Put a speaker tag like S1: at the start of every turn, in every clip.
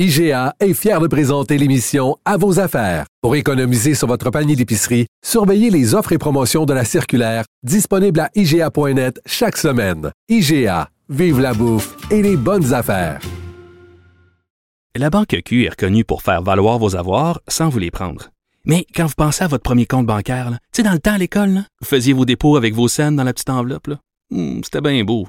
S1: IGA est fier de présenter l'émission À vos affaires. Pour économiser sur votre panier d'épicerie, surveillez les offres et promotions de la circulaire disponible à IGA.net chaque semaine. IGA, vive la bouffe et les bonnes affaires.
S2: La Banque Q est reconnue pour faire valoir vos avoirs sans vous les prendre. Mais quand vous pensez à votre premier compte bancaire, tu sais, dans le temps à l'école, vous faisiez vos dépôts avec vos scènes dans la petite enveloppe. Hmm, C'était bien beau.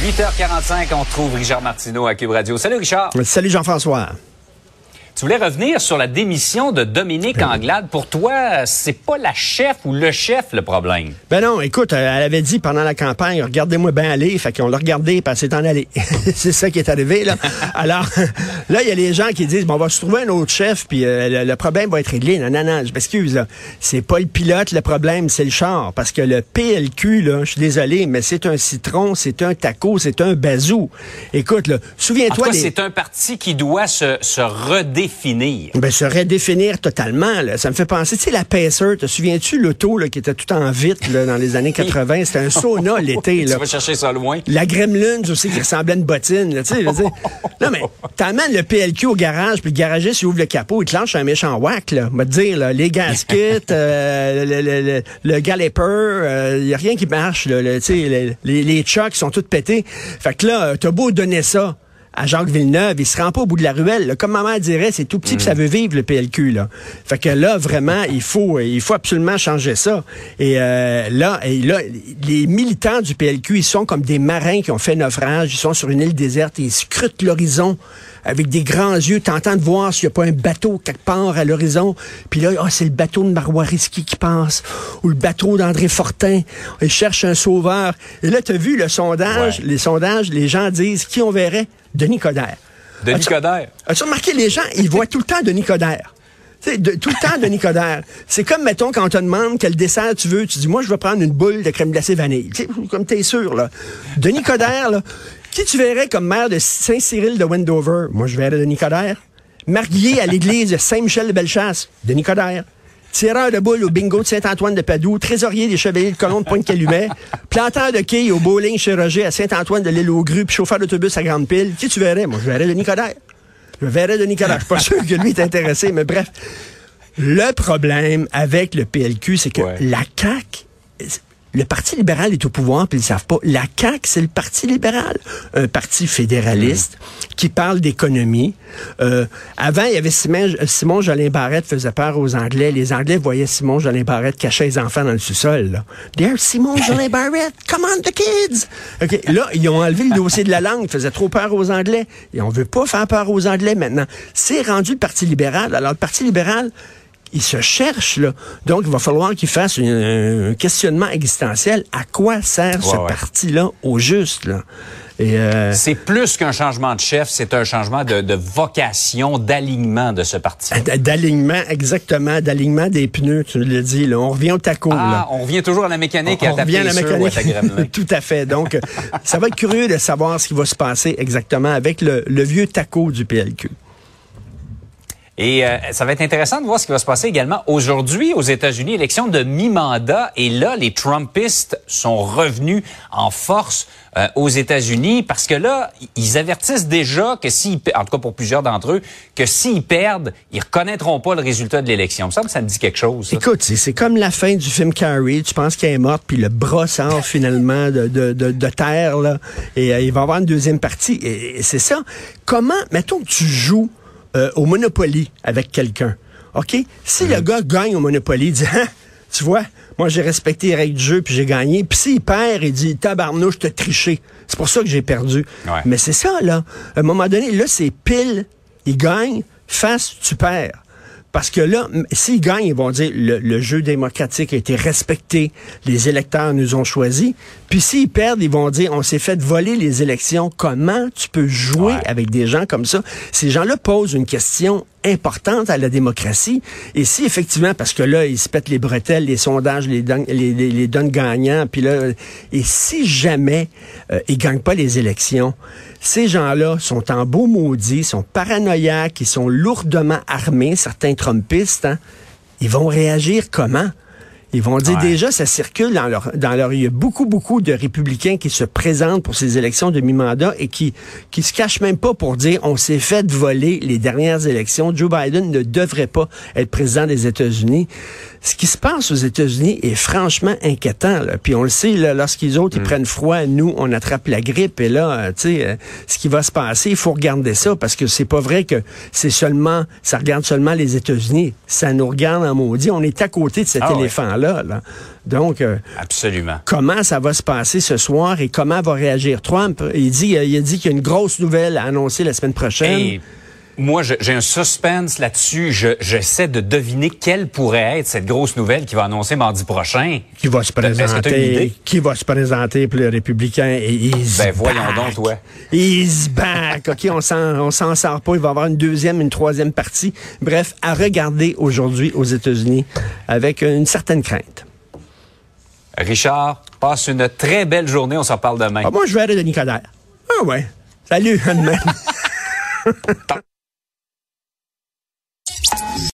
S3: 8h45, on retrouve Richard Martineau à Cube Radio. Salut Richard.
S4: Salut Jean-François.
S3: Tu voulais revenir sur la démission de Dominique
S4: Ben
S3: Anglade. Pour toi, c'est pas la chef ou le chef le problème?
S4: Ben non, écoute, euh, elle avait dit pendant la campagne, regardez-moi bien aller, fait qu'on l'a regardé, puis elle s'est en allée. c'est ça qui est arrivé, là. Alors, là, il y a les gens qui disent, bon, on va se trouver un autre chef, puis euh, le, le problème va être réglé. Non, non, non, je m'excuse, là. C'est pas le pilote, le problème, c'est le char. Parce que le PLQ, là, je suis désolé, mais c'est un citron, c'est un taco, c'est un bazou. Écoute, là, souviens-toi des...
S3: c'est un parti qui doit se, se redéfinir.
S4: Ben, se redéfinir totalement. Là. Ça me fait penser, tu sais, la Pacer, te souviens-tu l'auto qui était tout en vitre là, dans les années 80? C'était un sauna l'été.
S3: Tu vas chercher ça loin.
S4: La Gremlins aussi qui ressemblait à une bottine. Là, je veux dire. non, mais t'amènes le PLQ au garage, puis le garagiste, il ouvre le capot, il te lance un méchant whack. Là. Va te dire, là, les gaskets, euh, le, le, le, le galloper, il n'y a rien qui marche. Là, le- les, les, les chocs sont tous pétés. Fait que là, t'as beau donner ça à Jacques Villeneuve, il se rend pas au bout de la ruelle. là. Comme ma mère dirait, c'est tout petit puis ça veut vivre le PLQ. Là. Fait que là, vraiment, il faut, il faut absolument changer ça. Et euh, là, et là, les militants du PLQ, ils sont comme des marins qui ont fait naufrage. Ils sont sur une île déserte et ils scrutent l'horizon avec des grands yeux, tentant de voir s'il n'y a pas un bateau quelque part à l'horizon. Puis là, ah, c'est le bateau de Marois Risky qui passe, ou le bateau d'André Fortin. Ils cherchent un sauveur. Et là, tu as vu le sondage,
S3: Ouais.
S4: les sondages, les gens disent qui on verrait? Denis Coderre.
S3: Denis
S4: As-tu-
S3: Coderre.
S4: As-tu remarqué, les gens, ils voient tout le temps Denis Coderre. Tu sais, de- tout le temps Denis Coderre. C'est comme, mettons, quand on te demande quel dessert tu veux, tu dis, moi, je vais prendre une boule de crème glacée vanille. Tu sais, comme t'es sûr, là. Denis Coderre, là, qui tu verrais comme maire de Saint-Cyril de Wendover? Moi, je verrais Denis Coderre. Marié à l'église de Saint-Michel de Bellechasse? Denis Coderre. Tireur de boules au bingo de Saint-Antoine de Padoue, trésorier des Chevaliers de Colomb de Pointe-Calumet, planteur de quilles au bowling chez Roger à Saint-Antoine de l'île aux Grues, puis chauffeur d'autobus à Grande Pile. Qui tu verrais? Moi, je verrais Denis Coderre. Je verrais Denis Coderre. Je suis pas sûr que lui est intéressé, mais bref. Le problème avec le PLQ, c'est que
S3: Ouais.
S4: la CAQ, le Parti libéral est au pouvoir, puis ils le savent pas. La CAQ, c'est le Parti libéral, un parti fédéraliste qui parle d'économie. Euh, avant, il y avait Simon, Simon Jolin Barrette faisait peur aux Anglais. Les Anglais voyaient Simon Jolin Barrette cacher les enfants dans le sous-sol. là. There's Simon Jolin Barrette, come on the kids! OK, Là, ils ont enlevé le dossier de la langue, faisait trop peur aux Anglais. Et on veut pas faire peur aux Anglais maintenant. C'est rendu le Parti libéral. Alors, le Parti libéral, il se cherche, là. Donc, il va falloir qu'il fasse une- un questionnement existentiel. À quoi sert ce
S3: Ouais,
S4: parti-là au juste, là? Euh,
S3: C'est plus qu'un changement de chef, c'est un changement de, de vocation, d'alignement de ce parti.
S4: d'alignement, exactement, d'alignement des pneus, tu l'as dit, là. On revient au taco, là.
S3: Ah, on revient toujours à la mécanique et à
S4: On
S3: ta
S4: revient à la
S3: à
S4: mécanique.
S3: gremlin.
S4: Tout à fait. Donc, euh, ça va être curieux de savoir ce qui va se passer exactement avec le, le vieux taco du PLQ.
S3: Et euh, ça va être intéressant de voir ce qui va se passer également aujourd'hui aux États-Unis, élection de mi-mandat. Et là, les Trumpistes sont revenus en force euh, aux États-Unis parce que là, ils avertissent déjà que s'ils, en tout cas pour plusieurs d'entre eux, que s'ils perdent, ils reconnaîtront pas le résultat de l'élection. Il me ça me dit quelque chose. ça.
S4: Écoute, c'est- comme la fin du film Carrie. Tu penses qu'elle est morte, puis le bras sort finalement de, de, de, terre, là, et euh, il va y avoir une deuxième partie. Et c'est ça. Comment, mettons que tu joues euh, au Monopoly avec quelqu'un, OK? Si le gars gagne au Monopoly, il dit, Hein, tu vois, moi j'ai respecté les règles du jeu, puis j'ai gagné. Puis s'il perd, il dit, tabarnouche, t'as triché. C'est pour ça que j'ai perdu.
S3: Ouais.
S4: Mais c'est ça, là. À un moment donné, là, c'est pile, il gagne, face, tu perds. Parce que là, s'ils gagnent, ils vont dire le, le jeu démocratique a été respecté, les électeurs nous ont choisis. Puis s'ils perdent, ils vont dire, on s'est fait voler les élections. Comment tu peux jouer
S3: Ouais.
S4: avec des gens comme ça? Ces gens-là posent une question importante à la démocratie. Et si effectivement, parce que là, ils se pètent les bretelles, les sondages les donnent, les, les- les donnent gagnants, puis là, et si jamais euh, ils gagnent pas les élections, ces gens-là sont en beau maudit, sont paranoïaques, ils sont lourdement armés, certains Trumpistes, hein. ils vont réagir comment? Ils vont dire
S3: Ouais.
S4: déjà, ça circule dans leur, dans leur, il y a beaucoup, beaucoup de républicains qui se présentent pour ces élections de mi-mandat et qui, qui se cachent même pas pour dire, on s'est fait voler les dernières élections. Joe Biden ne devrait pas être président des États-Unis. Ce qui se passe aux États-Unis est franchement inquiétant. Là. Puis on le sait, là, lorsqu'ils autres, ils prennent froid, nous, on attrape la grippe. Et là, euh, tu sais, euh, ce qui va se passer, il faut regarder ça parce que c'est pas vrai que c'est seulement, ça regarde seulement les États-Unis. Ça nous regarde en maudit. On est à côté de cet
S3: Ah ouais.
S4: Là. Donc, euh,
S3: Absolument.
S4: comment ça va se passer ce soir et comment va réagir Trump? Il dit, euh, il a dit qu'il y a une grosse nouvelle à annoncer la semaine prochaine.
S3: Et moi, j'ai un suspense là-dessus. Je- J'essaie de deviner quelle pourrait être cette grosse nouvelle qui va annoncer mardi prochain.
S4: Qui va se présenter? Qui va se présenter pour les républicains? Et he's
S3: Ben, voyons
S4: back.
S3: donc, toi.
S4: He's back. OK, on s'en, on s'en sort pas. Il va y avoir une deuxième, une troisième partie. Bref, à regarder aujourd'hui aux États-Unis avec une certaine crainte.
S3: Richard, passe une très belle journée. On s'en parle demain.
S4: Ah, moi, je vais aller de Nicodère. Ah ouais. Salut, à demain.